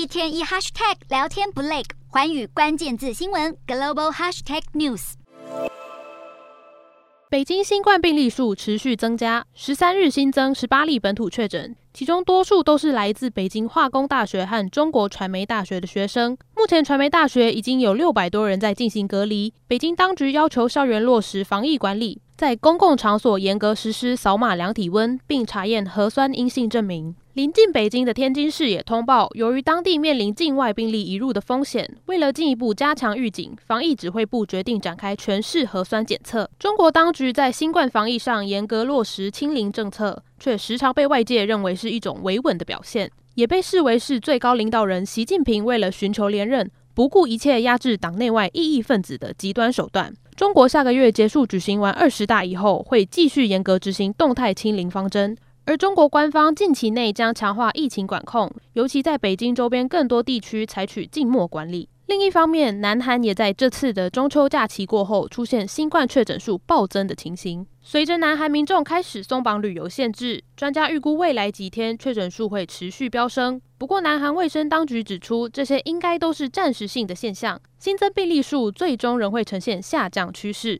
一天一 hashtag 聊天不累，环宇关键字新闻 global hashtag news。北京新冠病例数持续增加，十三日新增十八例本土确诊，其中多数都是来自北京化工大学和中国传媒大学的学生。目前传媒大学已经有六百多人在进行隔离。北京当局要求校园落实防疫管理，在公共场所严格实施扫码量体温，并查验核酸阴性证明。临近北京的天津市也通报，由于当地面临境外病例移入的风险，为了进一步加强预警，防疫指挥部决定展开全市核酸检测。中国当局在新冠防疫上严格落实清零政策，却时常被外界认为是一种维稳的表现，也被视为是最高领导人习近平为了寻求连任，不顾一切压制党内外异议分子的极端手段。中国下个月结束举行完二十大以后，会继续严格执行动态清零方针。而中国官方近期内将强化疫情管控，尤其在北京周边更多地区采取静默管理。另一方面，南韩也在这次的中秋假期过后出现新冠确诊数暴增的情形。随着南韩民众开始松绑旅游限制，专家预估未来几天确诊数会持续飙升。不过，南韩卫生当局指出，这些应该都是暂时性的现象，新增病例数最终仍会呈现下降趋势。